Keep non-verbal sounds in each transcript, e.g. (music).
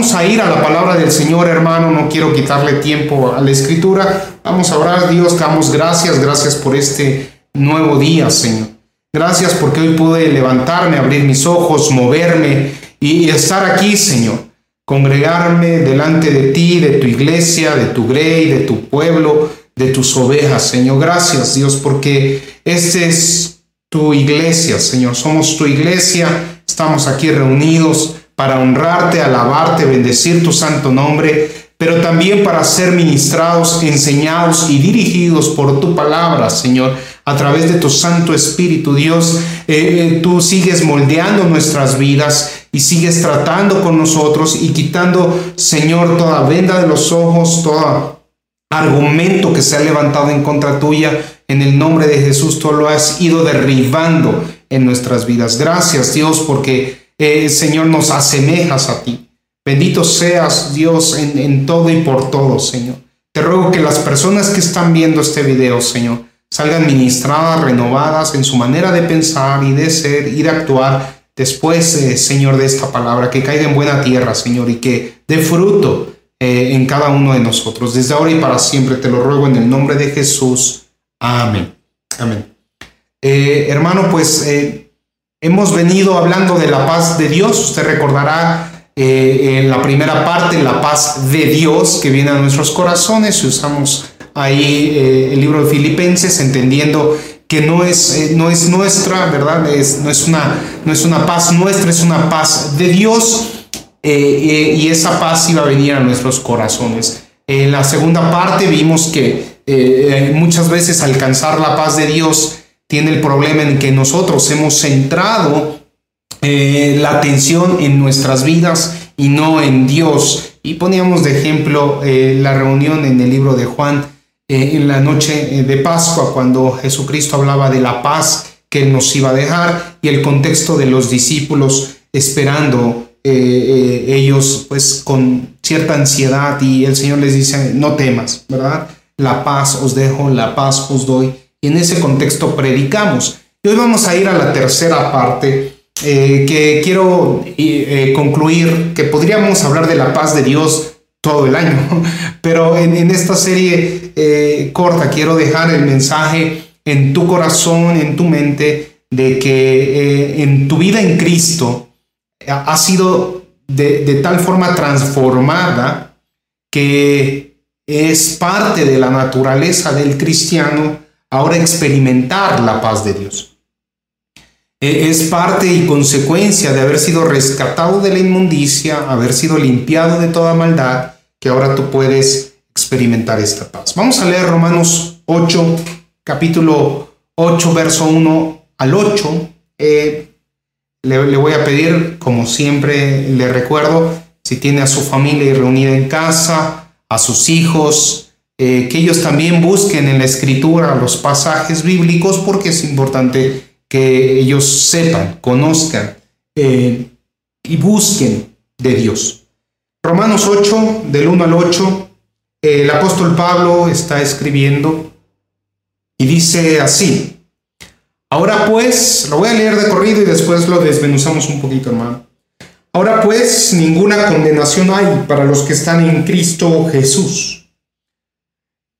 A ir a la palabra del Señor, hermano. No quiero quitarle tiempo a la escritura. Vamos a orar, Dios. Damos gracias, gracias por este nuevo día, Señor. Gracias porque hoy pude levantarme, abrir mis ojos, moverme y estar aquí, Señor. Congregarme delante de ti, de tu iglesia, de tu grey, de tu pueblo, de tus ovejas, Señor. Gracias, Dios, porque esta es tu iglesia, Señor. Somos tu iglesia. Estamos aquí reunidos para honrarte, alabarte, bendecir tu santo nombre, pero también para ser ministrados, enseñados y dirigidos por tu palabra, Señor, a través de tu Santo Espíritu, Dios. Eh, eh, tú sigues moldeando nuestras vidas y sigues tratando con nosotros y quitando, Señor, toda venda de los ojos, todo argumento que se ha levantado en contra tuya. En el nombre de Jesús, tú lo has ido derribando en nuestras vidas. Gracias, Dios, porque eh, Señor, nos asemejas a ti. Bendito seas, Dios, en, todo y por todo, Señor. Te ruego que las personas que están viendo este video, Señor, salgan ministradas, renovadas en su manera de pensar y de ser y de actuar después, eh, Señor, de esta palabra, que caiga en buena tierra, Señor, y que dé fruto eh, en cada uno de nosotros. Desde ahora y para siempre te lo ruego en el nombre de Jesús. Amén. Amén. hermano, pues Hemos venido hablando de la paz de Dios. Usted recordará eh, en la primera parte la paz de Dios que viene a nuestros corazones. Usamos ahí eh, el libro de Filipenses entendiendo que no es, eh, no es nuestra, ¿verdad? Es, no, es una, no es una paz nuestra, es una paz de Dios. y esa paz iba a venir a nuestros corazones. En la segunda parte vimos que muchas veces alcanzar la paz de Dios tiene el problema en que nosotros hemos centrado eh, la atención en nuestras vidas y no en Dios. Y poníamos de ejemplo eh, la reunión en el libro de Juan eh, en la noche de Pascua, cuando Jesucristo hablaba de la paz que nos iba a dejar y el contexto de los discípulos esperando ellos pues con cierta ansiedad y el Señor les dice, no temas, ¿verdad? La paz os dejo, la paz os doy y en ese contexto predicamos. Y hoy vamos a ir a la tercera parte eh, que quiero eh, concluir, que podríamos hablar de la paz de Dios todo el año, (laughs) pero en, esta serie eh, corta quiero dejar el mensaje en tu corazón, en tu mente, de que en tu vida en Cristo ha sido de, de tal forma transformada que es parte de la naturaleza del cristiano ahora experimentar la paz de Dios. E, es parte y consecuencia de haber sido rescatado de la inmundicia, haber sido limpiado de toda maldad, que ahora tú puedes experimentar esta paz. Vamos a leer Romanos 8, capítulo 8, verso 1 al 8. Eh, le, le, voy a pedir, como siempre le recuerdo, si tiene a su familia reunida en casa, a sus hijos, eh, que ellos también busquen en la escritura los pasajes bíblicos porque es importante que ellos sepan, conozcan eh, y busquen de Dios. Romanos 8, del 1 al 8, el apóstol Pablo está escribiendo y dice así, ahora pues, lo voy a leer de corrido y después lo desmenuzamos un poquito, hermano. Ahora pues, ninguna condenación hay para los que están en Cristo Jesús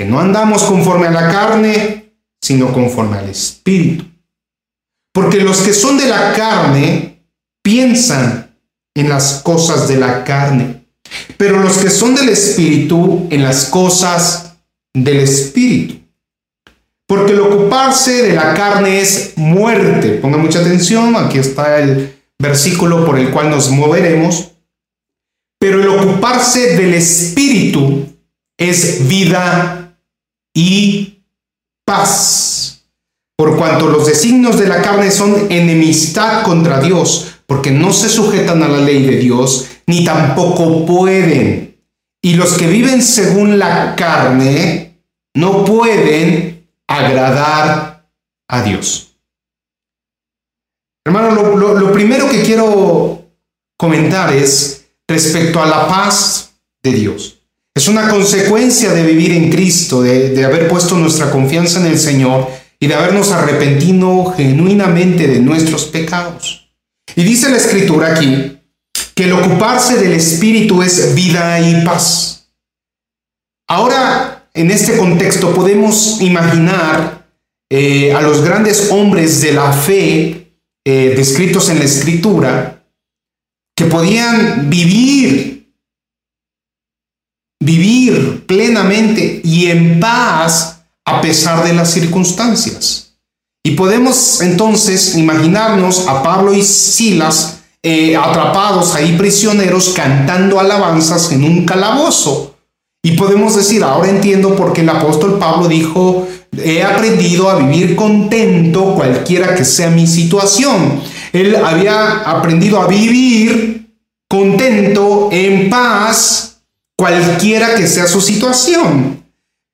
que no andamos conforme a la carne, sino conforme al Espíritu. Porque los que son de la carne piensan en las cosas de la carne, pero los que son del Espíritu en las cosas del Espíritu. Porque el ocuparse de la carne es muerte. Ponga mucha atención, aquí está el versículo por el cual nos moveremos. Pero el ocuparse del Espíritu es vida y paz. Por cuanto los designios de la carne son enemistad contra Dios, porque no se sujetan a la ley de Dios, ni tampoco pueden. Y los que viven según la carne no pueden agradar a Dios. Hermano, lo, primero que quiero comentar es respecto a la paz de Dios. Es una consecuencia de vivir en Cristo, de, haber puesto nuestra confianza en el Señor y de habernos arrepentido genuinamente de nuestros pecados. Y dice la escritura aquí que el ocuparse del Espíritu es vida y paz. Ahora, en este contexto podemos imaginar eh, a los grandes hombres de la fe eh, descritos en la escritura que podían vivir, vivir plenamente y en paz a pesar de las circunstancias. Y podemos entonces imaginarnos a Pablo y Silas eh, atrapados ahí prisioneros cantando alabanzas en un calabozo. Y podemos decir, ahora entiendo por qué el apóstol Pablo dijo, he aprendido a vivir contento cualquiera que sea mi situación. Él había aprendido a vivir contento, en paz, cualquiera que sea su situación.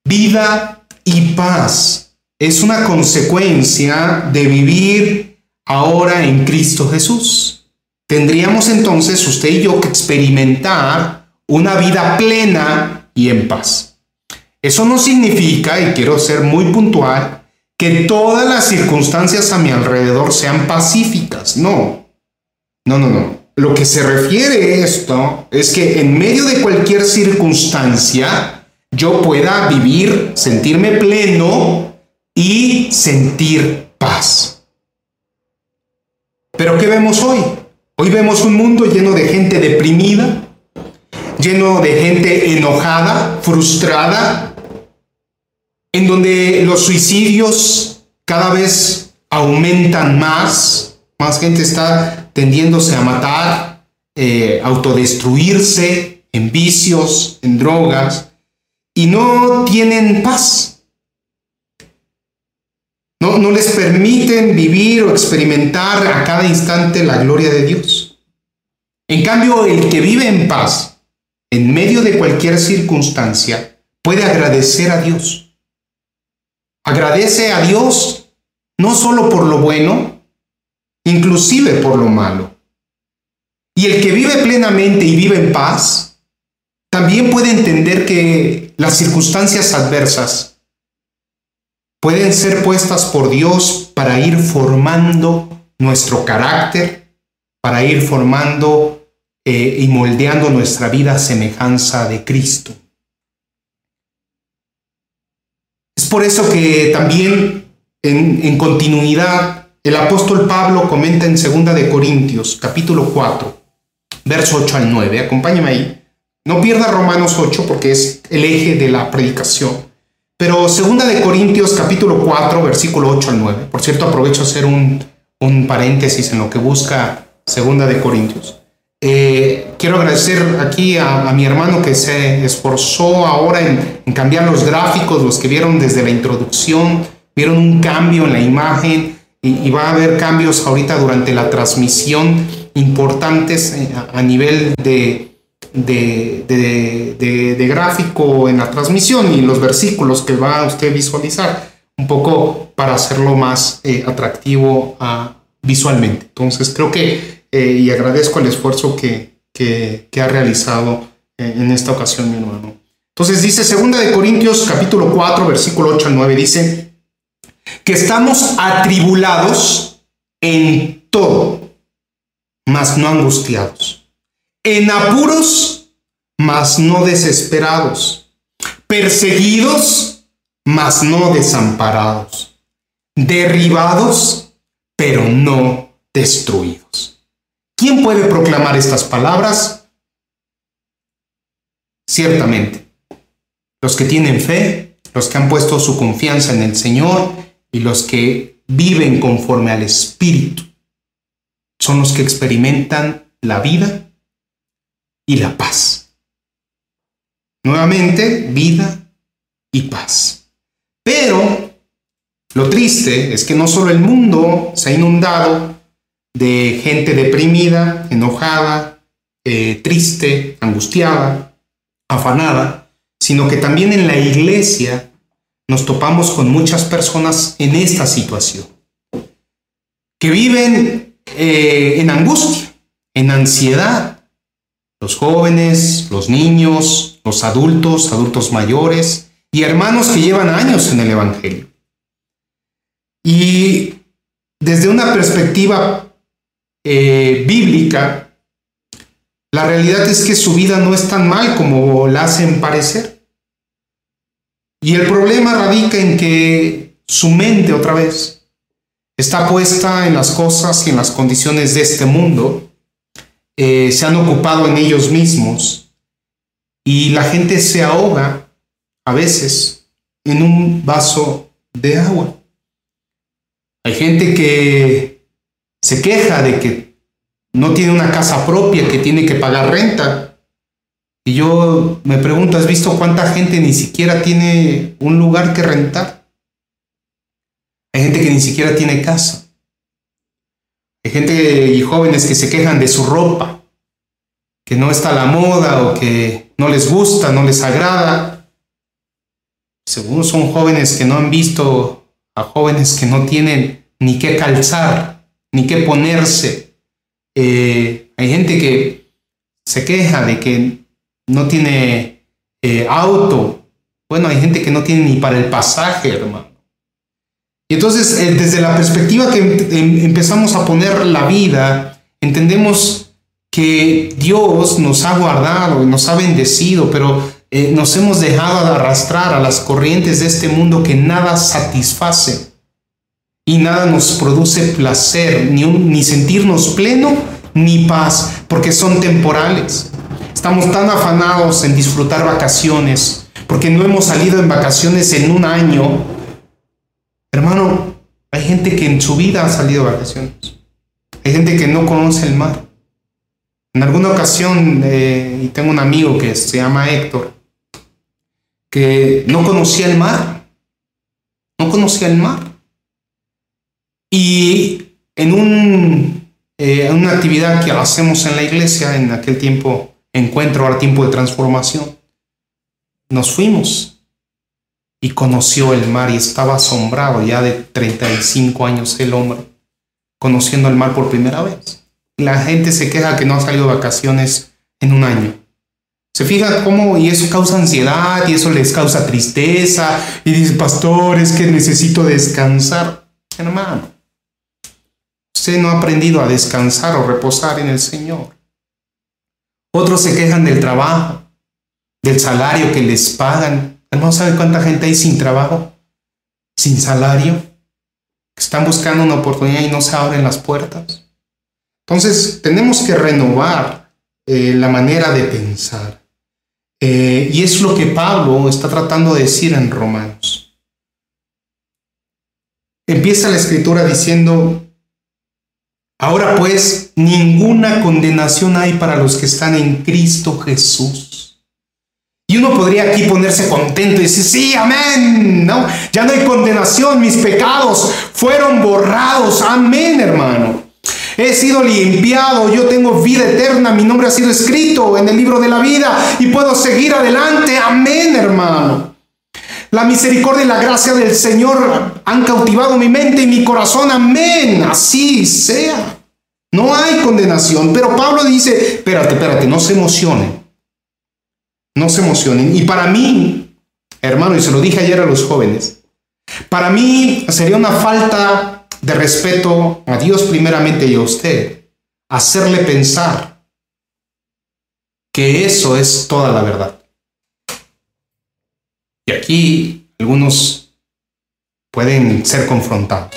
Vida y paz es una consecuencia de vivir ahora en Cristo Jesús. Tendríamos entonces usted y yo que experimentar una vida plena y en paz. Eso no significa, y quiero ser muy puntual, que todas las circunstancias a mi alrededor sean pacíficas. No, no, no, no. Lo que se refiere a esto es que en medio de cualquier circunstancia, yo pueda vivir, sentirme pleno y sentir paz. Pero ¿qué vemos hoy? Hoy vemos un mundo lleno de gente deprimida, lleno de gente enojada, frustrada, en donde los suicidios cada vez aumentan más, más gente está tendiéndose a matar, eh, autodestruirse en vicios, en drogas, y no tienen paz. No, no les permiten vivir o experimentar a cada instante la gloria de Dios. En cambio, el que vive en paz, en medio de cualquier circunstancia, puede agradecer a Dios. Agradece a Dios no solo por lo bueno, inclusive por lo malo. Y el que vive plenamente y vive en paz, también puede entender que las circunstancias adversas pueden ser puestas por Dios para ir formando nuestro carácter, para ir formando eh, y moldeando nuestra vida a semejanza de Cristo. Es por eso que también en, en continuidad el apóstol Pablo comenta en 2 de Corintios capítulo 4, verso 8 al 9. Acompáñame ahí. No pierda Romanos 8 porque es el eje de la predicación. Pero segunda de Corintios capítulo 4, versículo 8 al 9. Por cierto, aprovecho a hacer un, paréntesis en lo que busca segunda de Corintios. Eh, quiero agradecer aquí a, mi hermano que se esforzó ahora en, cambiar los gráficos, los que vieron desde la introducción, vieron un cambio en la imagen y, va a haber cambios ahorita durante la transmisión importantes eh, a nivel de, de, gráfico en la transmisión y los versículos que va a usted visualizar, un poco para hacerlo más eh, atractivo uh, visualmente. Entonces creo que, eh, y agradezco el esfuerzo que, que, ha realizado eh, en esta ocasión mi hermano. Entonces dice, segunda de Corintios capítulo 4, versículo 8 al 9, dice, que estamos atribulados en todo, mas no angustiados en apuros, mas no desesperados, perseguidos, mas no desamparados, derribados, pero no destruidos. ¿Quién puede proclamar estas palabras? Ciertamente, los que tienen fe, los que han puesto su confianza en el Señor y los que viven conforme al Espíritu, son los que experimentan la vida y la paz. Nuevamente, vida y paz. Pero lo triste es que no solo el mundo se ha inundado de gente deprimida, enojada, eh, triste, angustiada, afanada, sino que también en la iglesia nos topamos con muchas personas en esta situación, que viven eh, en angustia, en ansiedad. Los jóvenes, los niños, los adultos, adultos mayores y hermanos que llevan años en el Evangelio. Y desde una perspectiva eh, bíblica, la realidad es que su vida no es tan mal como la hacen parecer. Y el problema radica en que su mente otra vez está puesta en las cosas y en las condiciones de este mundo. Eh, se han ocupado en ellos mismos y la gente se ahoga a veces en un vaso de agua. Hay gente que se queja de que no tiene una casa propia, que tiene que pagar renta. Y yo me pregunto, ¿has visto cuánta gente ni siquiera tiene un lugar que rentar? Hay gente que ni siquiera tiene casa. Hay gente y jóvenes que se quejan de su ropa, que no está a la moda o que no les gusta, no les agrada. Según son jóvenes que no han visto a jóvenes que no tienen ni qué calzar, ni qué ponerse. Eh, hay gente que se queja de que no tiene eh, auto. Bueno, hay gente que no tiene ni para el pasaje, hermano. Y entonces, eh, desde la perspectiva que em, em, empezamos a poner la vida, entendemos que Dios nos ha guardado, nos ha bendecido, pero eh, nos hemos dejado de arrastrar a las corrientes de este mundo que nada satisface y nada nos produce placer, ni, ni sentirnos pleno, ni paz, porque son temporales. Estamos tan afanados en disfrutar vacaciones, porque no hemos salido en vacaciones en un año. Hermano, hay gente que en su vida ha salido a vacaciones. Hay gente que no conoce el mar. En alguna ocasión, eh, y tengo un amigo que se llama Héctor, que no conocía el mar, no conocía el mar. Y en un, eh, una actividad que hacemos en la iglesia, en aquel tiempo, encuentro, ahora tiempo de transformación, nos fuimos y conoció el mar y estaba asombrado ya de 35 años el hombre, conociendo el mar por primera vez. La gente se queja que no ha salido de vacaciones en un año. Se fija cómo, y eso causa ansiedad, y eso les causa tristeza, y dice, pastor, es que necesito descansar. Hermano, usted no ha aprendido a descansar o reposar en el Señor. Otros se quejan del trabajo, del salario que les pagan. Hermano, ¿sabe cuánta gente hay sin trabajo? Sin salario. están buscando una oportunidad y no se abren las puertas. Entonces, tenemos que renovar eh, la manera de pensar. Eh, y es lo que Pablo está tratando de decir en Romanos. Empieza la escritura diciendo, ahora pues ninguna condenación hay para los que están en Cristo Jesús. Y uno podría aquí ponerse contento y decir, sí, amén, ¿no? Ya no hay condenación, mis pecados fueron borrados, amén, hermano. He sido limpiado, yo tengo vida eterna, mi nombre ha sido escrito en el libro de la vida y puedo seguir adelante. Amén, hermano. La misericordia y la gracia del Señor han cautivado mi mente y mi corazón. Amén. Así sea. No hay condenación. Pero Pablo dice, espérate, espérate, no se emocionen. No se emocionen. Y para mí, hermano, y se lo dije ayer a los jóvenes, para mí sería una falta de respeto a Dios primeramente y a usted, hacerle pensar que eso es toda la verdad. Y aquí algunos pueden ser confrontados.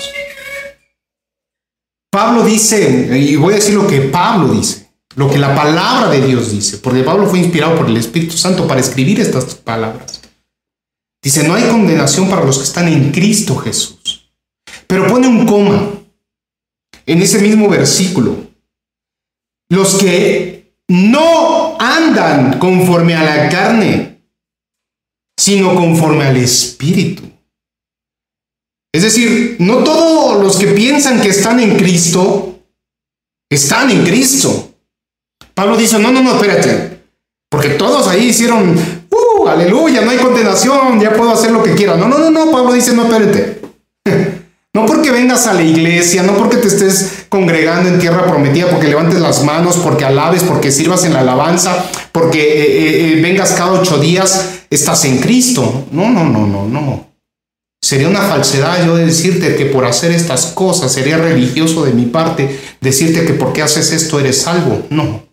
Pablo dice, y voy a decir lo que Pablo dice, lo que la palabra de Dios dice, porque Pablo fue inspirado por el Espíritu Santo para escribir estas palabras. Dice, no hay condenación para los que están en Cristo Jesús. Pero pone un coma en ese mismo versículo. Los que no andan conforme a la carne, sino conforme al Espíritu. Es decir, no todos los que piensan que están en Cristo, están en Cristo. Pablo dice, no, no, no, espérate. Porque todos ahí hicieron, ¡uh! Aleluya, no hay condenación, ya puedo hacer lo que quiera. No, no, no, no, Pablo dice, no, espérate. (laughs) No porque vengas a la iglesia, no porque te estés congregando en tierra prometida, porque levantes las manos, porque alabes, porque sirvas en la alabanza, porque eh, eh, eh, vengas cada ocho días, estás en Cristo. No, no, no, no, no. Sería una falsedad yo decirte que por hacer estas cosas sería religioso de mi parte decirte que porque haces esto eres salvo. No.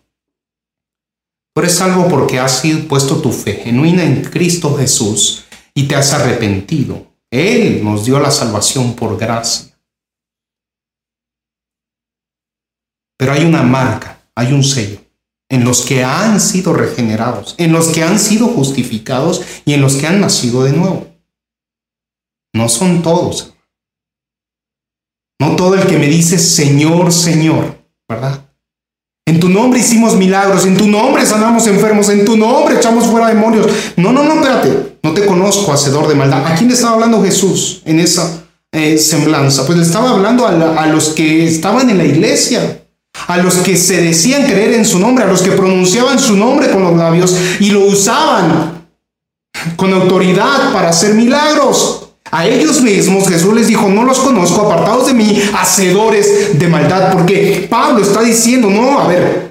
Tú eres salvo porque has puesto tu fe genuina en Cristo Jesús y te has arrepentido. Él nos dio la salvación por gracia. Pero hay una marca, hay un sello en los que han sido regenerados, en los que han sido justificados y en los que han nacido de nuevo. No son todos. No todo el que me dice Señor, Señor, ¿verdad? En tu nombre hicimos milagros, en tu nombre sanamos enfermos, en tu nombre echamos fuera demonios. No, no, no, espérate, no te conozco, hacedor de maldad. ¿A quién le estaba hablando Jesús en esa eh, semblanza? Pues le estaba hablando a, a los que estaban en la iglesia, a los que se decían creer en su nombre, a los que pronunciaban su nombre con los labios y lo usaban con autoridad para hacer milagros. A ellos mismos Jesús les dijo, no los conozco, apartados de mí, hacedores de maldad, porque Pablo está diciendo, no, a ver,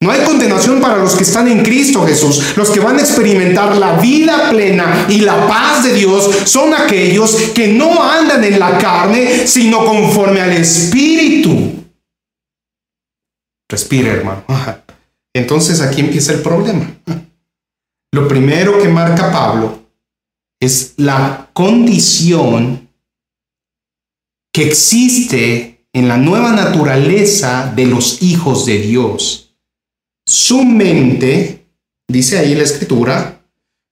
no hay condenación para los que están en Cristo Jesús. Los que van a experimentar la vida plena y la paz de Dios son aquellos que no andan en la carne, sino conforme al Espíritu. Respira, hermano. (laughs) Entonces aquí empieza el problema. Lo primero que marca Pablo es la condición que existe en la nueva naturaleza de los hijos de Dios. Su mente, dice ahí la escritura,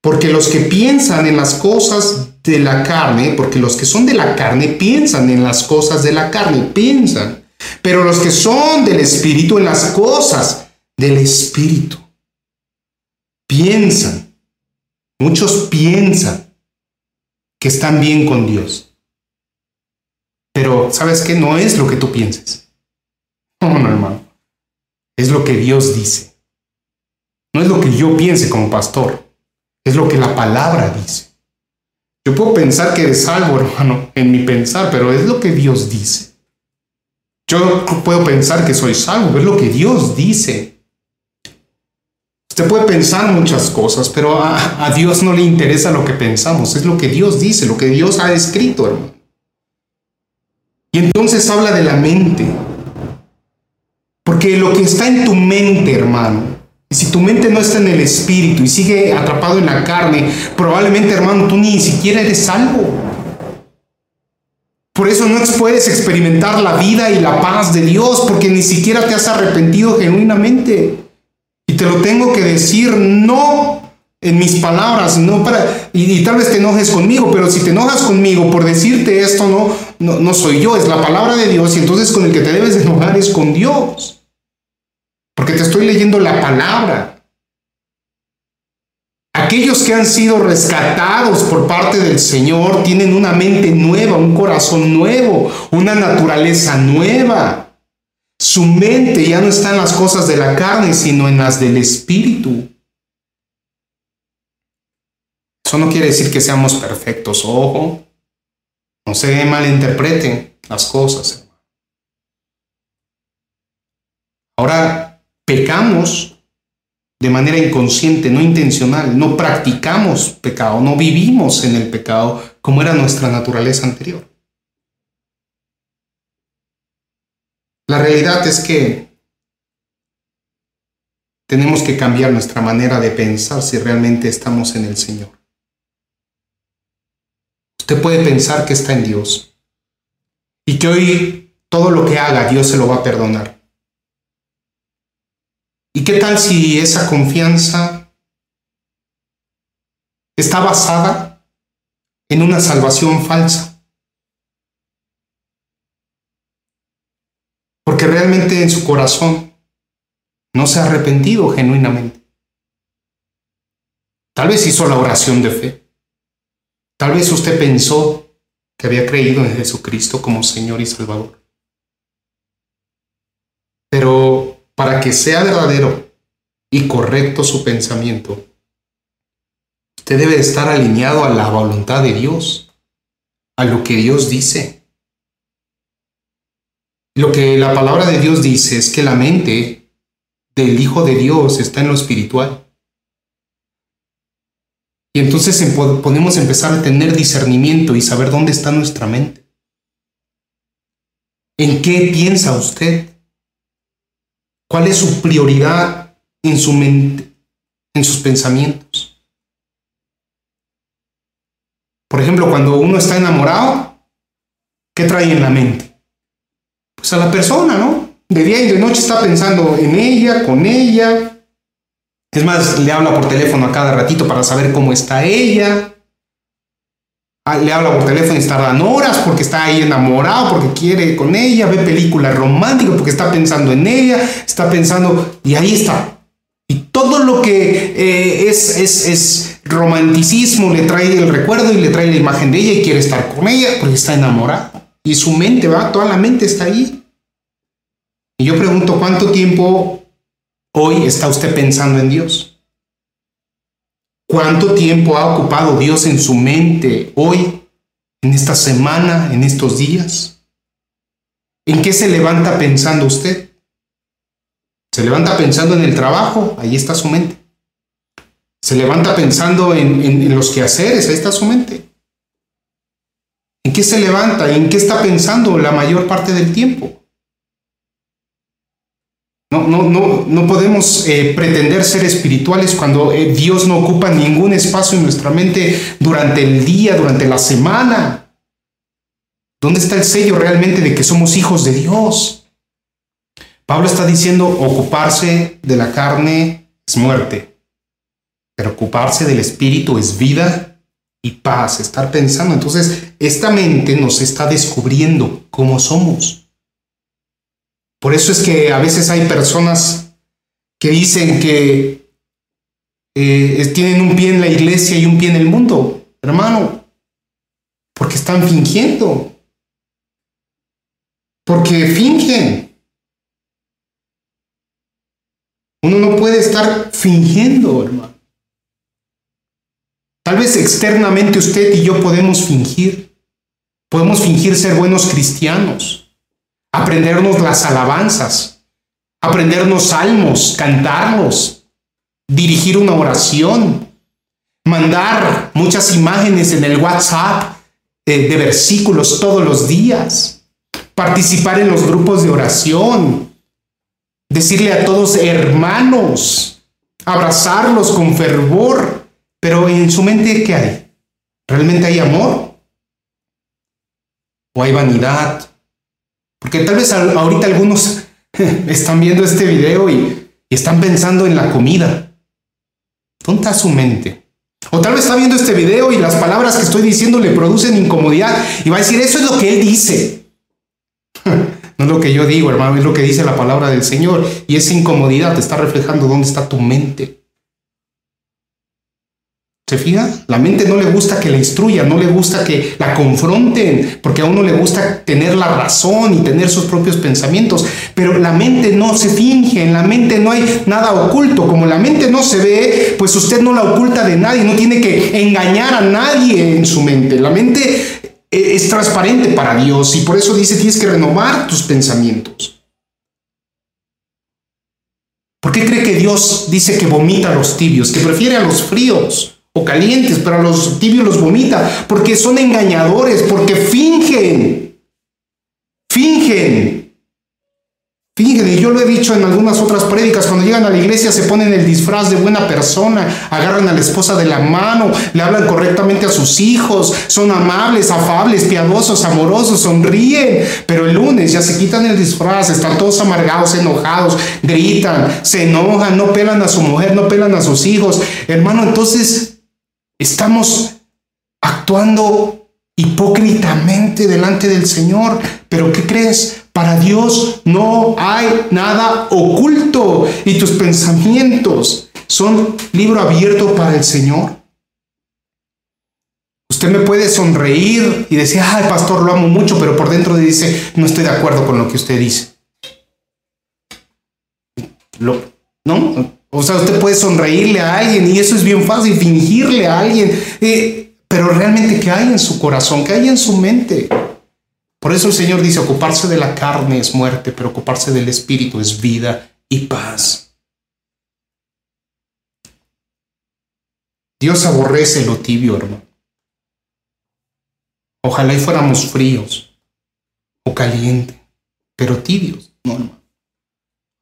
porque los que piensan en las cosas de la carne, porque los que son de la carne piensan en las cosas de la carne, piensan, pero los que son del Espíritu en las cosas del Espíritu, piensan. Muchos piensan que están bien con Dios. Pero, ¿sabes qué? No es lo que tú pienses. No, no, hermano. Es lo que Dios dice. No es lo que yo piense como pastor. Es lo que la palabra dice. Yo puedo pensar que eres salvo, hermano, en mi pensar, pero es lo que Dios dice. Yo puedo pensar que soy salvo, es lo que Dios dice. Usted puede pensar muchas cosas, pero a, Dios no le interesa lo que pensamos, es lo que Dios dice, lo que Dios ha escrito, hermano. Y entonces habla de la mente. Porque lo que está en tu mente, hermano, y si tu mente no está en el espíritu y sigue atrapado en la carne, probablemente, hermano, tú ni siquiera eres salvo. Por eso no puedes experimentar la vida y la paz de Dios, porque ni siquiera te has arrepentido genuinamente. Y te lo tengo que decir no en mis palabras, no para y, tal vez te enojes conmigo, pero si te enojas conmigo por decirte esto no, no soy yo, es la palabra de Dios y entonces con el que te debes de enojar es con Dios. Porque te estoy leyendo la palabra. Aquellos que han sido rescatados por parte del Señor tienen una mente nueva, un corazón nuevo, una naturaleza nueva. Su mente ya no está en las cosas de la carne, sino en las del espíritu. Eso no quiere decir que seamos perfectos, ojo. No se malinterpreten las cosas. Ahora, pecamos de manera inconsciente, no intencional, no practicamos pecado, no vivimos en el pecado como era nuestra naturaleza anterior. La realidad es que tenemos que cambiar nuestra manera de pensar si realmente estamos en el Señor. Usted puede pensar que está en Dios y que hoy todo lo que haga Dios se lo va a perdonar. ¿Y qué tal si esa confianza está basada en una salvación falsa? porque realmente en su corazón no se ha arrepentido genuinamente. Tal vez hizo la oración de fe. Tal vez usted pensó que había creído en Jesucristo como Señor y Salvador. Pero para que sea verdadero y correcto su pensamiento. Usted debe estar alineado a la voluntad de Dios, a lo que Dios dice. Lo que la palabra de Dios dice es que la mente del Hijo de Dios está en lo espiritual. Y entonces podemos empezar a tener discernimiento y saber dónde está nuestra mente. ¿En qué piensa usted? ¿Cuál es su prioridad en su mente, en sus pensamientos? Por ejemplo, cuando uno está enamorado, ¿qué trae en la mente? Pues a la persona, ¿no? De día y de noche está pensando en ella, con ella. Es más, le habla por teléfono a cada ratito para saber cómo está ella. Ah, le habla por teléfono y tardan horas porque está ahí enamorado, porque quiere con ella, ve películas románticas porque está pensando en ella, está pensando, y ahí está. Y todo lo que eh, es, es, es romanticismo le trae el recuerdo y le trae la imagen de ella y quiere estar con ella porque está enamorado. Y su mente va, toda la mente está ahí. Y yo pregunto, ¿cuánto tiempo hoy está usted pensando en Dios? ¿Cuánto tiempo ha ocupado Dios en su mente hoy, en esta semana, en estos días? ¿En qué se levanta pensando usted? ¿Se levanta pensando en el trabajo? Ahí está su mente. ¿Se levanta pensando en, los quehaceres? Ahí está su mente. ¿En qué se levanta? ¿En qué está pensando la mayor parte del tiempo? No, no, no, no podemos eh, pretender ser espirituales cuando eh, Dios no ocupa ningún espacio en nuestra mente durante el día, durante la semana. ¿Dónde está el sello realmente de que somos hijos de Dios? Pablo está diciendo ocuparse de la carne es muerte, pero ocuparse del espíritu es vida y paz, estar pensando. Entonces, esta mente nos está descubriendo cómo somos. Por eso es que a veces hay personas que dicen que eh, tienen un pie en la iglesia y un pie en el mundo, hermano, porque están fingiendo, porque fingen. Uno no puede estar fingiendo, hermano. Tal vez externamente usted y yo podemos fingir, podemos fingir ser buenos cristianos aprendernos las alabanzas, aprendernos salmos, cantarlos, dirigir una oración, mandar muchas imágenes en el WhatsApp eh, de versículos todos los días, participar en los grupos de oración, decirle a todos hermanos, abrazarlos con fervor, pero en su mente ¿qué hay? ¿Realmente hay amor? ¿O hay vanidad? Porque tal vez ahorita algunos (laughs) están viendo este video y, están pensando en la comida. ¿Dónde está su mente? O tal vez está viendo este video y las palabras que estoy diciendo le producen incomodidad y va a decir, eso es lo que él dice. (laughs) no es lo que yo digo, hermano, es lo que dice la palabra del Señor. Y esa incomodidad te está reflejando dónde está tu mente. ¿Se fija? La mente no le gusta que la instruya, no le gusta que la confronten, porque a uno le gusta tener la razón y tener sus propios pensamientos, pero la mente no se finge, en la mente no hay nada oculto, como la mente no se ve, pues usted no la oculta de nadie, no tiene que engañar a nadie en su mente, la mente es transparente para Dios y por eso dice tienes que renovar tus pensamientos. ¿Por qué cree que Dios dice que vomita a los tibios, que prefiere a los fríos? O calientes, pero a los tibios los vomita, porque son engañadores, porque fingen, fingen. Fingen, y yo lo he dicho en algunas otras prédicas, cuando llegan a la iglesia se ponen el disfraz de buena persona, agarran a la esposa de la mano, le hablan correctamente a sus hijos, son amables, afables, piadosos, amorosos, sonríen, pero el lunes ya se quitan el disfraz, están todos amargados, enojados, gritan, se enojan, no pelan a su mujer, no pelan a sus hijos. Hermano, entonces Estamos actuando hipócritamente delante del Señor. Pero ¿qué crees? Para Dios no hay nada oculto y tus pensamientos son libro abierto para el Señor. Usted me puede sonreír y decir, ay, pastor, lo amo mucho, pero por dentro dice, no estoy de acuerdo con lo que usted dice. ¿No? O sea, usted puede sonreírle a alguien y eso es bien fácil, fingirle a alguien. Eh, pero realmente, ¿qué hay en su corazón? ¿Qué hay en su mente? Por eso el Señor dice, ocuparse de la carne es muerte, pero ocuparse del espíritu es vida y paz. Dios aborrece lo tibio, hermano. Ojalá y fuéramos fríos o calientes, pero tibios, no, hermano.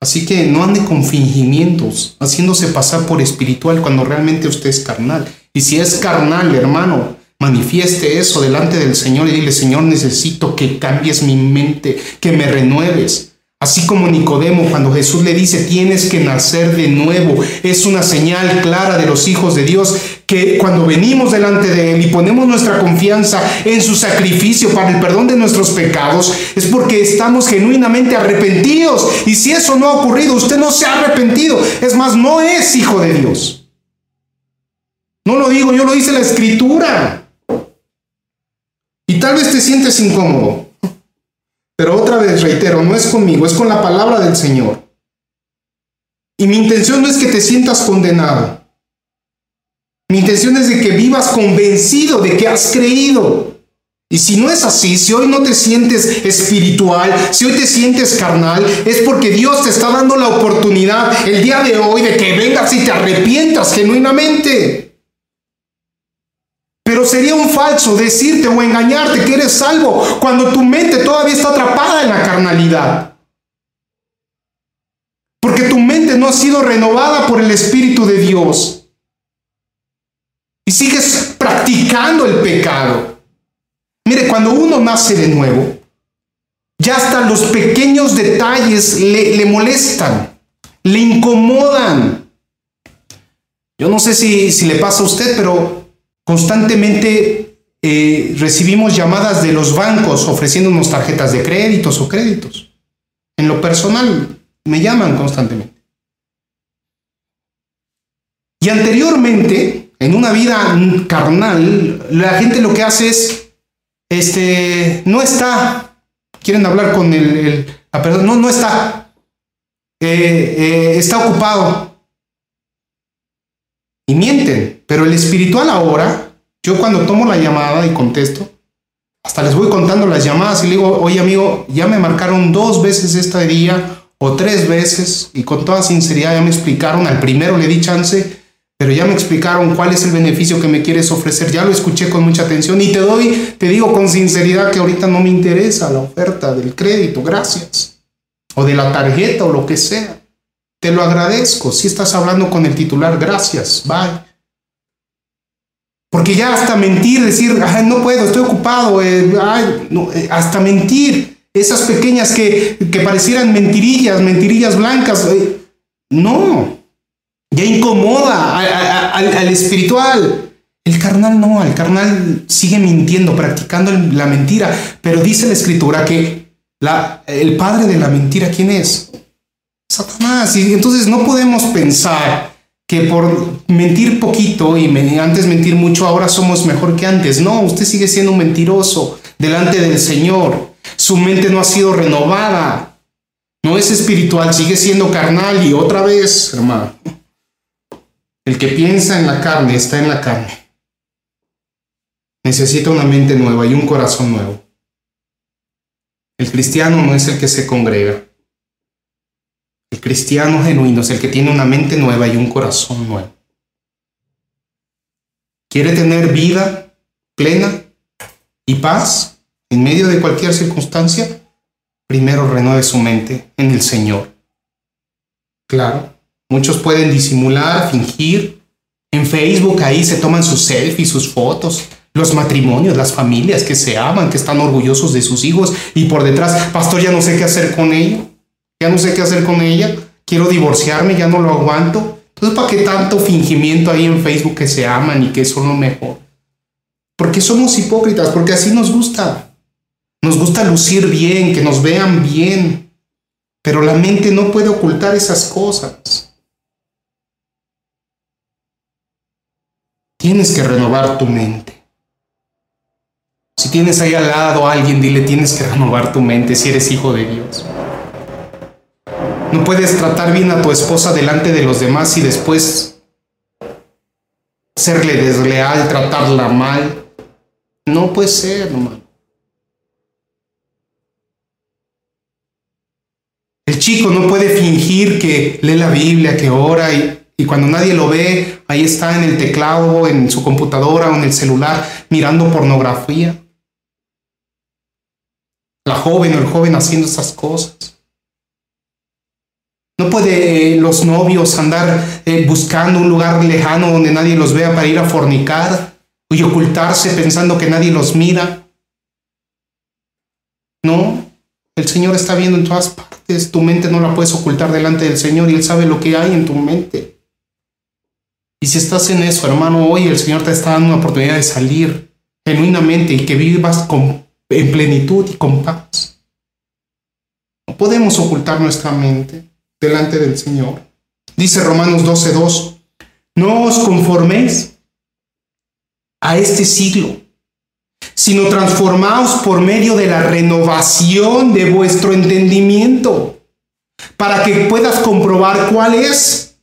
Así que no ande con fingimientos, haciéndose pasar por espiritual cuando realmente usted es carnal. Y si es carnal, hermano, manifieste eso delante del Señor y dile, Señor, necesito que cambies mi mente, que me renueves. Así como Nicodemo cuando Jesús le dice, tienes que nacer de nuevo, es una señal clara de los hijos de Dios que cuando venimos delante de Él y ponemos nuestra confianza en su sacrificio para el perdón de nuestros pecados, es porque estamos genuinamente arrepentidos. Y si eso no ha ocurrido, usted no se ha arrepentido, es más, no es hijo de Dios. No lo digo, yo lo dice la escritura. Y tal vez te sientes incómodo. Pero otra vez reitero, no es conmigo, es con la palabra del Señor. Y mi intención no es que te sientas condenado. Mi intención es de que vivas convencido de que has creído. Y si no es así, si hoy no te sientes espiritual, si hoy te sientes carnal, es porque Dios te está dando la oportunidad el día de hoy de que vengas y te arrepientas genuinamente. Pero sería un falso decirte o engañarte que eres salvo cuando tu mente todavía está atrapada en la carnalidad. Porque tu mente no ha sido renovada por el Espíritu de Dios. Y sigues practicando el pecado. Mire, cuando uno nace de nuevo, ya hasta los pequeños detalles le, le molestan, le incomodan. Yo no sé si, si le pasa a usted, pero Constantemente eh, recibimos llamadas de los bancos ofreciéndonos tarjetas de créditos o créditos. En lo personal, me llaman constantemente. Y anteriormente, en una vida carnal, la gente lo que hace es, este, no está, quieren hablar con el, la persona, no, no está, eh, eh, está ocupado. Y mienten. Pero el espiritual ahora, yo cuando tomo la llamada y contesto, hasta les voy contando las llamadas y le digo, oye amigo, ya me marcaron dos veces este día o tres veces y con toda sinceridad ya me explicaron, al primero le di chance, pero ya me explicaron cuál es el beneficio que me quieres ofrecer, ya lo escuché con mucha atención y te doy, te digo con sinceridad que ahorita no me interesa la oferta del crédito, gracias, o de la tarjeta o lo que sea. Te lo agradezco. Si estás hablando con el titular, gracias, bye. Porque ya hasta mentir, decir, no puedo, estoy ocupado, eh, eh, hasta mentir, esas pequeñas que, parecieran mentirillas, mentirillas blancas, eh, no, ya incomoda al, espiritual. El carnal no, el carnal sigue mintiendo, practicando la mentira, pero dice la escritura que el padre de la mentira, ¿quién es? Entonces no podemos pensar que por mentir poquito y antes mentir mucho, ahora somos mejor que antes. No, usted sigue siendo un mentiroso delante del Señor. Su mente no ha sido renovada. No es espiritual, sigue siendo carnal. Y otra vez, hermano, el que piensa en la carne está en la carne. Necesita una mente nueva y un corazón nuevo. El cristiano no es el que se congrega. Cristiano genuino es el que tiene una mente nueva y un corazón nuevo. ¿Quiere tener vida plena y paz en medio de cualquier circunstancia? Primero renueve su mente en el Señor. Claro, muchos pueden disimular, fingir. En Facebook ahí se toman sus selfies, sus fotos, los matrimonios, las familias que se aman, que están orgullosos de sus hijos y por detrás, pastor, ya no sé qué hacer con ellos ya no sé qué hacer con ella, quiero divorciarme, ya no lo aguanto. Entonces, ¿para qué tanto fingimiento ahí en Facebook que se aman y que son lo mejor? Porque somos hipócritas, porque así nos gusta. Nos gusta lucir bien, que nos vean bien, pero la mente no puede ocultar esas cosas. Tienes que renovar tu mente. Si tienes ahí al lado a alguien, dile, tienes que renovar tu mente si eres hijo de Dios. No puedes tratar bien a tu esposa delante de los demás y después serle desleal, tratarla mal. No puede ser, hermano. El chico no puede fingir que lee la Biblia, que ora y, y, cuando nadie lo ve, ahí está en el teclado, en su computadora o en el celular mirando pornografía. La joven o el joven haciendo esas cosas. No puede eh, los novios andar eh, buscando un lugar lejano donde nadie los vea para ir a fornicar y ocultarse pensando que nadie los mira. No, el Señor está viendo en todas partes. Tu mente no la puedes ocultar delante del Señor y Él sabe lo que hay en tu mente. Y si estás en eso, hermano, hoy el Señor te está dando una oportunidad de salir genuinamente y que vivas en plenitud y con paz. No podemos ocultar nuestra mente delante del Señor. Dice Romanos 12:2, no os conforméis a este siglo, sino transformaos por medio de la renovación de vuestro entendimiento, para que puedas comprobar cuál es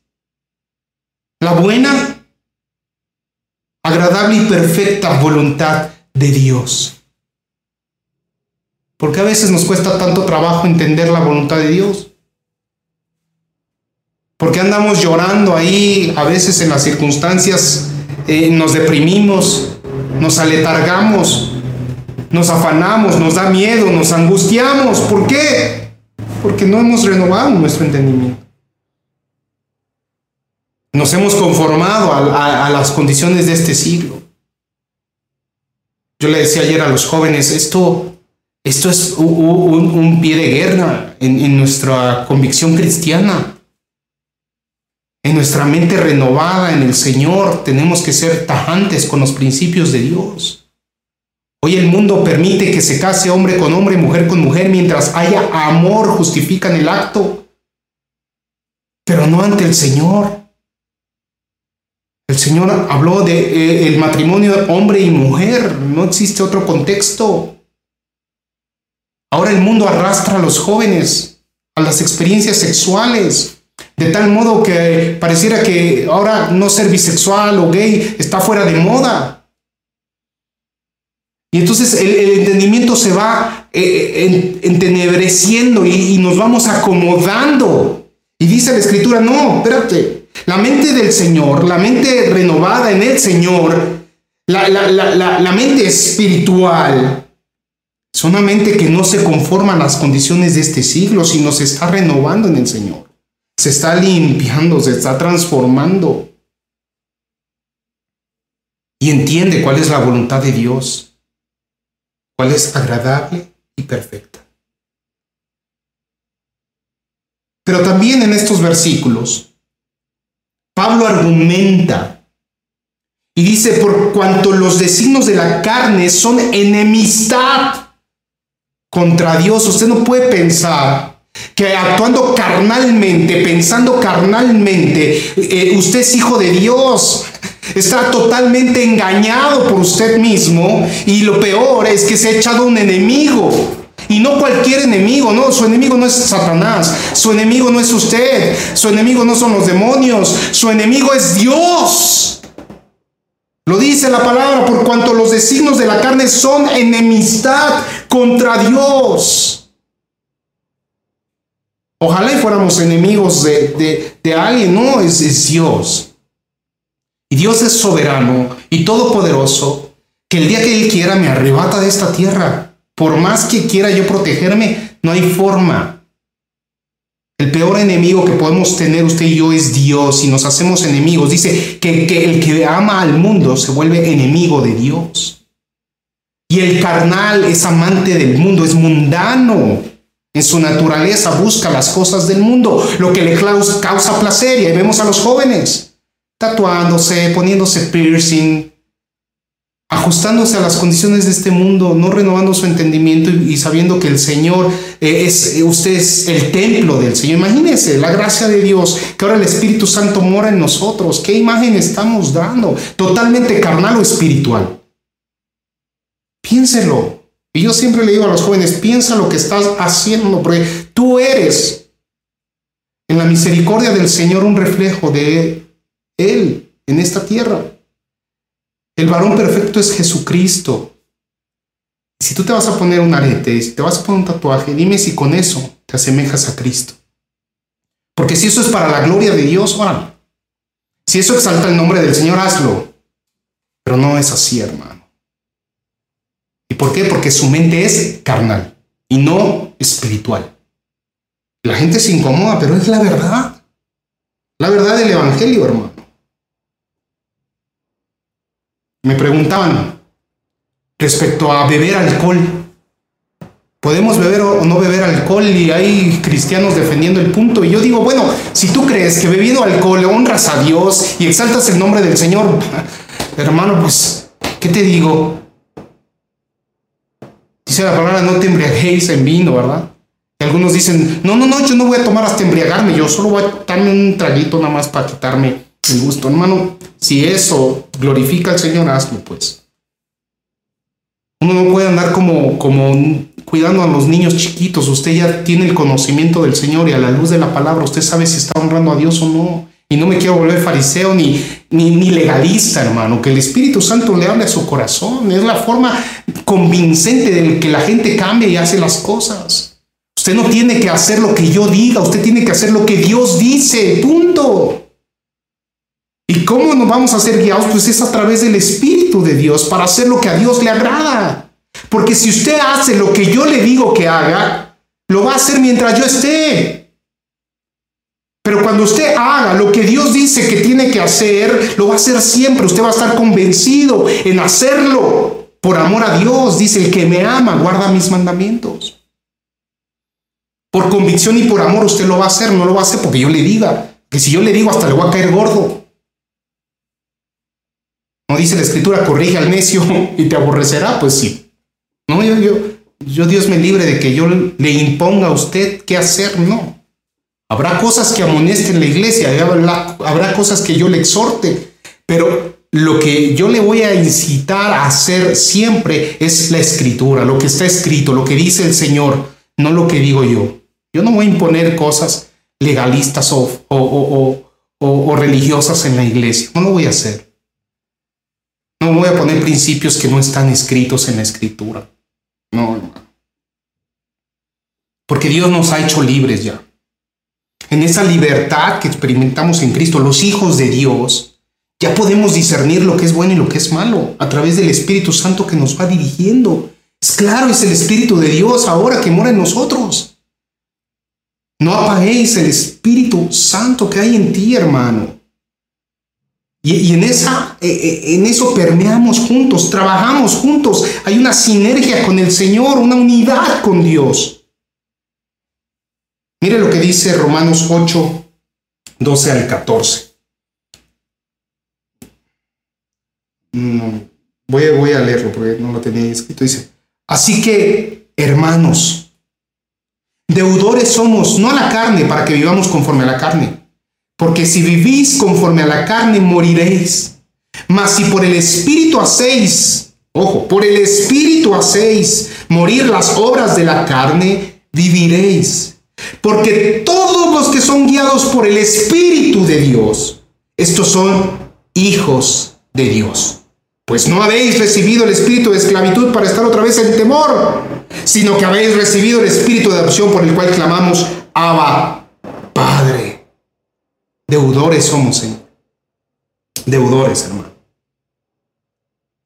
la buena, agradable y perfecta voluntad de Dios. Porque a veces nos cuesta tanto trabajo entender la voluntad de Dios. Porque andamos llorando ahí, a veces en las circunstancias eh, nos deprimimos, nos aletargamos, nos afanamos, nos da miedo, nos angustiamos. ¿Por qué? Porque no hemos renovado nuestro entendimiento. Nos hemos conformado a, las condiciones de este siglo. Yo le decía ayer a los jóvenes, esto, esto es un, pie de guerra en nuestra convicción cristiana. En nuestra mente renovada en el Señor tenemos que ser tajantes con los principios de Dios. Hoy el mundo permite que se case hombre con hombre, mujer con mujer, mientras haya amor, justifican el acto, pero no ante el Señor. El Señor habló de eh, el matrimonio hombre y mujer, no existe otro contexto. Ahora el mundo arrastra a los jóvenes a las experiencias sexuales, de tal modo que pareciera que ahora no ser bisexual o gay está fuera de moda. Y entonces el, entendimiento se va eh, entenebreciendo y, nos vamos acomodando. Y dice la escritura, no, espérate, la mente del Señor, la mente renovada en el Señor, la, la mente espiritual, es una mente que no se conforma a las condiciones de este siglo, sino se está renovando en el Señor se está limpiando, se está transformando. Y entiende cuál es la voluntad de Dios, cuál es agradable y perfecta. Pero también en estos versículos, Pablo argumenta y dice, por cuanto los designos de la carne son enemistad contra Dios, usted no puede pensar que actuando carnalmente, pensando carnalmente, eh, usted es hijo de Dios. Está totalmente engañado por usted mismo y lo peor es que se ha echado un enemigo. Y no cualquier enemigo, no, su enemigo no es Satanás, su enemigo no es usted, su enemigo no son los demonios, su enemigo es Dios. Lo dice la palabra, por cuanto los designos de la carne son enemistad contra Dios. Ojalá y fuéramos enemigos de, alguien, no, es, es Dios. Y Dios es soberano y todopoderoso, que el día que Él quiera me arrebata de esta tierra. Por más que quiera yo protegerme, no hay forma. El peor enemigo que podemos tener usted y yo es Dios y nos hacemos enemigos. Dice que, que el que ama al mundo se vuelve enemigo de Dios. Y el carnal es amante del mundo, es mundano. En su naturaleza busca las cosas del mundo, lo que le causa placer. Y ahí vemos a los jóvenes tatuándose, poniéndose piercing, ajustándose a las condiciones de este mundo, no renovando su entendimiento y, sabiendo que el Señor eh, es, eh, usted es el templo del Señor. Imagínense la gracia de Dios, que ahora el Espíritu Santo mora en nosotros. ¿Qué imagen estamos dando? Totalmente carnal o espiritual. Piénselo. Y yo siempre le digo a los jóvenes, piensa lo que estás haciendo, porque tú eres en la misericordia del Señor un reflejo de Él en esta tierra. El varón perfecto es Jesucristo. Si tú te vas a poner un arete, si te vas a poner un tatuaje, dime si con eso te asemejas a Cristo. Porque si eso es para la gloria de Dios, órale. Si eso exalta el nombre del Señor, hazlo. Pero no es así, hermano. ¿Y por qué? Porque su mente es carnal y no espiritual. La gente se incomoda, pero es la verdad. La verdad del Evangelio, hermano. Me preguntaban respecto a beber alcohol. Podemos beber o no beber alcohol y hay cristianos defendiendo el punto. Y yo digo, bueno, si tú crees que bebiendo alcohol honras a Dios y exaltas el nombre del Señor, hermano, pues, ¿qué te digo? Dice la palabra, no te embriaguéis en vino, ¿verdad? Y algunos dicen, no, no, no, yo no voy a tomar hasta embriagarme, yo solo voy a darme un traguito nada más para quitarme el gusto. Hermano, si eso glorifica al Señor, hazlo pues. Uno no puede andar como, como cuidando a los niños chiquitos. Usted ya tiene el conocimiento del Señor y a la luz de la palabra usted sabe si está honrando a Dios o no. Y no me quiero volver fariseo ni, ni, ni, legalista, hermano. Que el Espíritu Santo le hable a su corazón. Es la forma convincente de que la gente cambie y hace las cosas. Usted no tiene que hacer lo que yo diga, usted tiene que hacer lo que Dios dice. Punto. ¿Y cómo nos vamos a ser guiados? Pues es a través del Espíritu de Dios para hacer lo que a Dios le agrada. Porque si usted hace lo que yo le digo que haga, lo va a hacer mientras yo esté. Pero cuando usted haga lo que Dios dice que tiene que hacer, lo va a hacer siempre. Usted va a estar convencido en hacerlo por amor a Dios. Dice, el que me ama, guarda mis mandamientos. Por convicción y por amor usted lo va a hacer, no lo va a hacer porque yo le diga. Que si yo le digo, hasta le voy a caer gordo. No dice la escritura, corrige al necio y te aborrecerá. Pues sí. No, yo, yo, yo Dios me libre de que yo le imponga a usted qué hacer. No. Habrá cosas que amonesten la iglesia, habrá cosas que yo le exhorte, pero lo que yo le voy a incitar a hacer siempre es la escritura, lo que está escrito, lo que dice el Señor, no lo que digo yo. Yo no voy a imponer cosas legalistas o, o, religiosas en la iglesia, no lo voy a hacer. No voy a poner principios que no están escritos en la escritura. No, hermano. Porque Dios nos ha hecho libres ya en esa libertad que experimentamos en Cristo, los hijos de Dios, ya podemos discernir lo que es bueno y lo que es malo a través del Espíritu Santo que nos va dirigiendo. Es claro, es el Espíritu de Dios ahora que mora en nosotros. No apaguéis el Espíritu Santo que hay en ti, hermano. Y, en, esa, eh, eh, en eso permeamos juntos, trabajamos juntos. Hay una sinergia con el Señor, una unidad con Dios. Mire lo que dice Romanos 8, 12 al 14. Voy, voy a leerlo porque no lo tenía escrito. Dice, así que, hermanos, deudores somos, no a la carne, para que vivamos conforme a la carne. Porque si vivís conforme a la carne, moriréis. Mas si por el Espíritu hacéis, ojo, por el Espíritu hacéis morir las obras de la carne, viviréis. Porque todos los que son guiados por el Espíritu de Dios, estos son hijos de Dios. Pues no habéis recibido el espíritu de esclavitud para estar otra vez en temor, sino que habéis recibido el espíritu de adopción por el cual clamamos, Abba, Padre. Deudores somos, Señor. Deudores, hermano.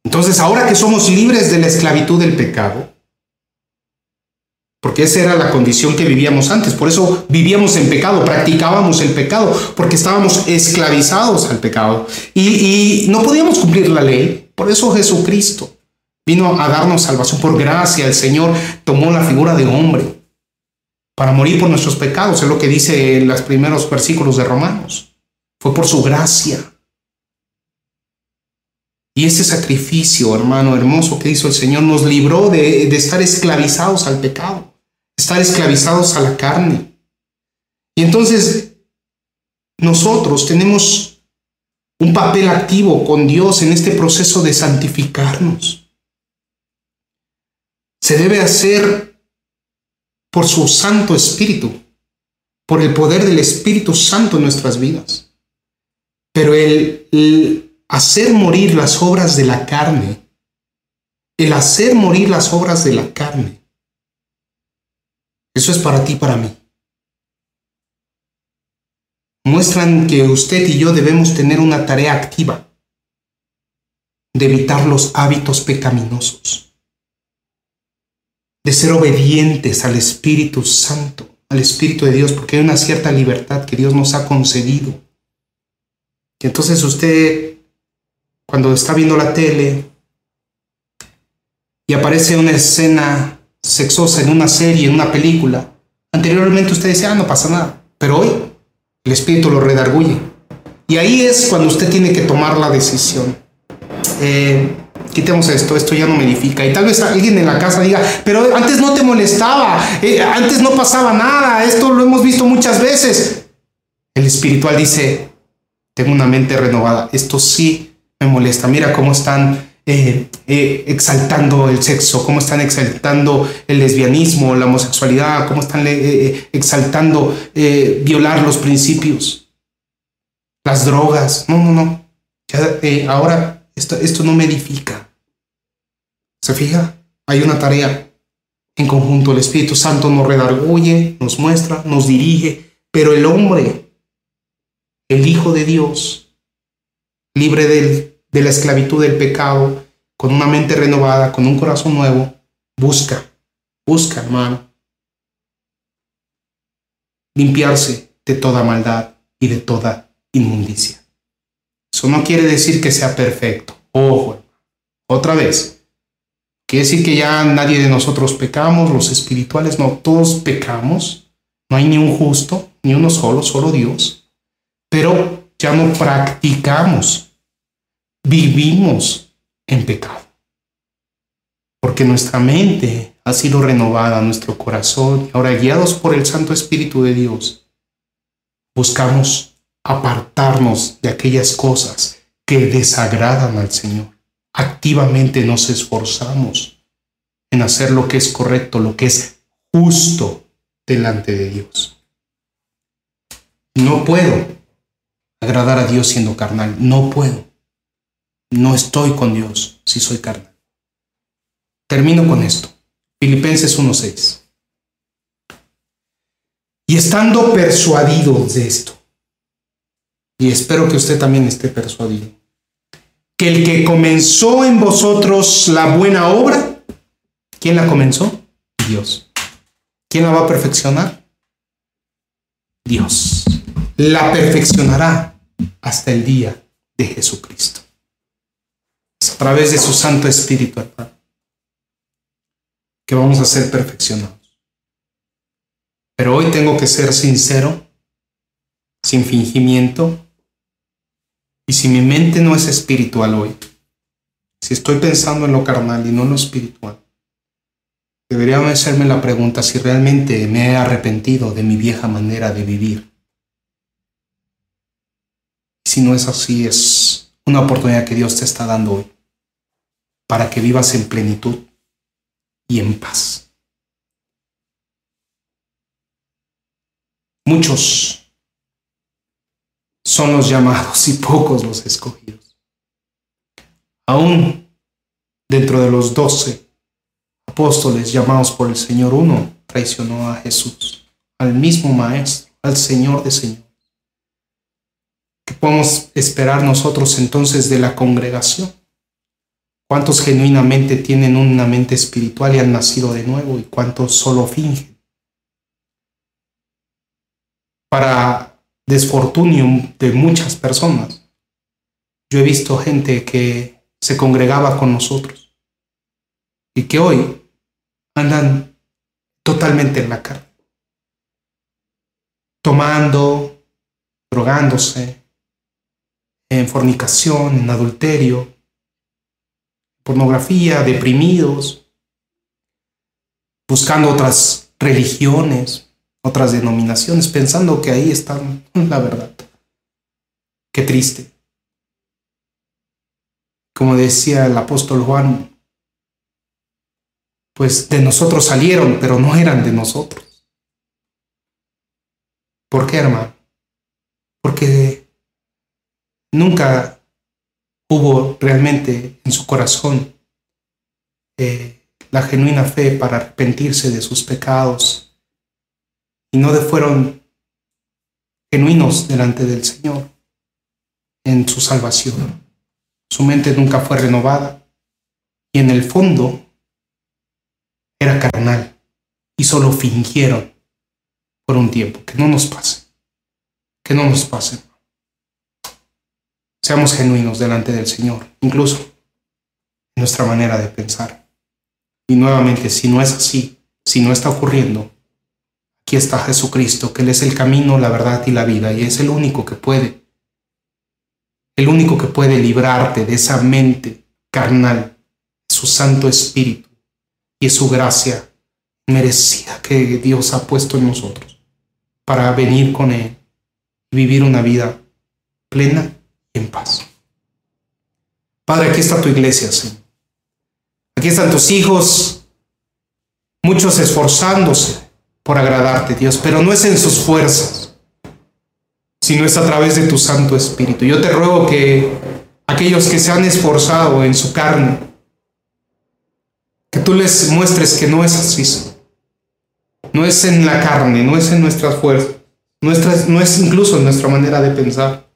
Entonces, ahora que somos libres de la esclavitud del pecado, porque esa era la condición que vivíamos antes. Por eso vivíamos en pecado, practicábamos el pecado, porque estábamos esclavizados al pecado. Y, no podíamos cumplir la ley. Por eso Jesucristo vino a darnos salvación. Por gracia el Señor tomó la figura de hombre para morir por nuestros pecados. Es lo que dice en los primeros versículos de Romanos. Fue por su gracia. Y ese sacrificio, hermano hermoso, que hizo el Señor, nos libró de estar esclavizados al pecado estar esclavizados a la carne. Y entonces nosotros tenemos un papel activo con Dios en este proceso de santificarnos. Se debe hacer por su Santo Espíritu, por el poder del Espíritu Santo en nuestras vidas. Pero el, el hacer morir las obras de la carne, el hacer morir las obras de la carne, eso es para ti, para mí. Muestran que usted y yo debemos tener una tarea activa de evitar los hábitos pecaminosos, de ser obedientes al Espíritu Santo, al Espíritu de Dios, porque hay una cierta libertad que Dios nos ha concedido. Y entonces usted, cuando está viendo la tele y aparece una escena sexosa en una serie, en una película, anteriormente usted decía, ah, no pasa nada, pero hoy el Espíritu lo redarguye. Y ahí es cuando usted tiene que tomar la decisión eh, quitemos esto, esto ya no me edifica. Y tal vez alguien en la casa diga, pero antes no te molestaba, eh, antes no pasaba nada, esto lo hemos visto muchas veces. El espiritual dice, tengo una mente renovada, esto sí me molesta, mira cómo están eh, exaltando el sexo, cómo están exaltando el lesbianismo, la homosexualidad, cómo están exaltando violar los principios, las drogas. No, no, no. Ya, ahora esto, no me edifica. ¿Se fija? Hay una tarea en conjunto. El Espíritu Santo nos redarguye, nos muestra, nos dirige, pero el hombre, el Hijo de Dios, libre de la esclavitud del pecado, con una mente renovada, con un corazón nuevo, busca, busca, hermano, limpiarse de toda maldad y de toda inmundicia. Eso no quiere decir que sea perfecto. Ojo, otra vez. Quiere decir que ya nadie de nosotros pecamos, los espirituales no, todos pecamos. No hay ni un justo, ni uno solo, solo Dios. Pero ya no practicamos, vivimos en pecado. Porque nuestra mente ha sido renovada, nuestro corazón, ahora guiados por el Santo Espíritu de Dios, buscamos apartarnos de aquellas cosas que desagradan al Señor. Activamente nos esforzamos en hacer lo que es correcto, lo que es justo delante de Dios. No puedo agradar a Dios siendo carnal, no puedo. No estoy con Dios si soy carnal. Termino con esto. Filipenses 1.6. Y estando persuadidos de esto, y espero que usted también esté persuadido, que el que comenzó en vosotros la buena obra, ¿quién la comenzó? Dios. ¿Quién la va a perfeccionar? Dios. La perfeccionará hasta el día de Jesucristo. A través de su Santo Espíritu, que vamos a ser perfeccionados. Pero hoy tengo que ser sincero, sin fingimiento, y si mi mente no es espiritual hoy, si estoy pensando en lo carnal y no en lo espiritual, debería hacerme la pregunta si realmente me he arrepentido de mi vieja manera de vivir. Si no es así, es una oportunidad que Dios te está dando hoy para que vivas en plenitud y en paz. Muchos son los llamados y pocos los escogidos. Aún dentro de los doce apóstoles llamados por el Señor, uno traicionó a Jesús, al mismo Maestro, al Señor de Señor. ¿Qué podemos esperar nosotros entonces de la congregación? ¿Cuántos genuinamente tienen una mente espiritual y han nacido de nuevo y cuántos solo fingen? Para desfortunium de muchas personas. Yo he visto gente que se congregaba con nosotros y que hoy andan totalmente en la carne, tomando, drogándose, en fornicación, en adulterio, pornografía, deprimidos, buscando otras religiones, otras denominaciones, pensando que ahí está (laughs) la verdad. Qué triste. Como decía el apóstol Juan, pues de nosotros salieron, pero no eran de nosotros. ¿Por qué, hermano? Porque nunca hubo realmente en su corazón eh, la genuina fe para arrepentirse de sus pecados y no fueron genuinos delante del Señor en su salvación. Su mente nunca fue renovada y en el fondo era carnal y solo fingieron por un tiempo. Que no nos pase, que no nos pase. Seamos genuinos delante del Señor, incluso en nuestra manera de pensar. Y nuevamente, si no es así, si no está ocurriendo, aquí está Jesucristo, que Él es el camino, la verdad y la vida, y es el único que puede, el único que puede librarte de esa mente carnal, su Santo Espíritu y su gracia merecida que Dios ha puesto en nosotros para venir con Él y vivir una vida plena en paz. Padre, aquí está tu iglesia, Señor. Aquí están tus hijos, muchos esforzándose por agradarte, Dios, pero no es en sus fuerzas, sino es a través de tu Santo Espíritu. Yo te ruego que aquellos que se han esforzado en su carne, que tú les muestres que no es así. No es en la carne, no es en nuestras fuerzas, no es incluso en nuestra manera de pensar,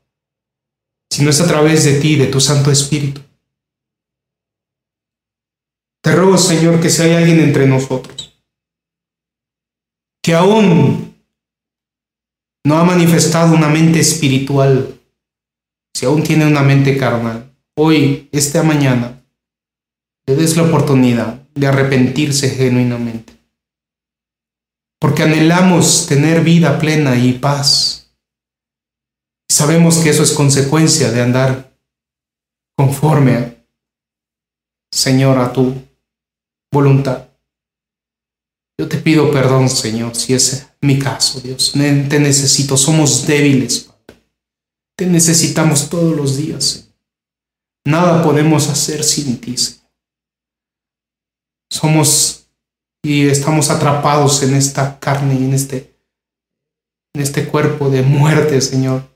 sino es a través de ti, de tu Santo Espíritu. Te ruego, Señor, que si hay alguien entre nosotros que aún no ha manifestado una mente espiritual, si aún tiene una mente carnal, hoy, esta mañana, le des la oportunidad de arrepentirse genuinamente. Porque anhelamos tener vida plena y paz. Sabemos que eso es consecuencia de andar conforme, Señor, a tu voluntad. Yo te pido perdón, Señor, si es mi caso, Dios. Te necesito, somos débiles, Padre. Te necesitamos todos los días, Señor. Nada podemos hacer sin ti, Señor. Somos y estamos atrapados en esta carne en este, en este cuerpo de muerte, Señor.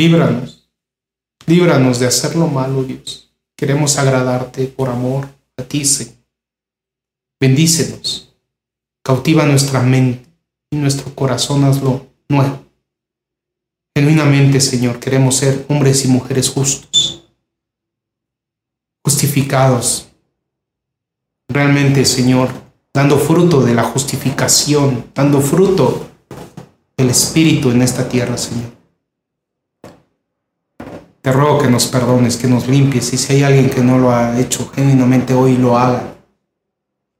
Líbranos, líbranos de hacer lo malo, Dios. Queremos agradarte por amor a ti, Señor. Bendícenos, cautiva nuestra mente y nuestro corazón, hazlo nuevo. Genuinamente, Señor, queremos ser hombres y mujeres justos, justificados. Realmente, Señor, dando fruto de la justificación, dando fruto del Espíritu en esta tierra, Señor. Te ruego que nos perdones, que nos limpies y si hay alguien que no lo ha hecho genuinamente hoy, lo haga.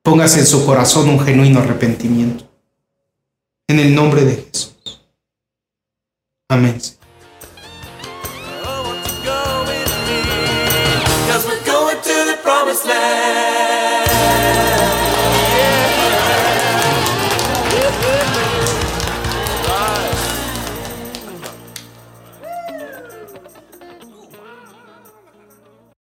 Póngase en su corazón un genuino arrepentimiento. En el nombre de Jesús. Amén.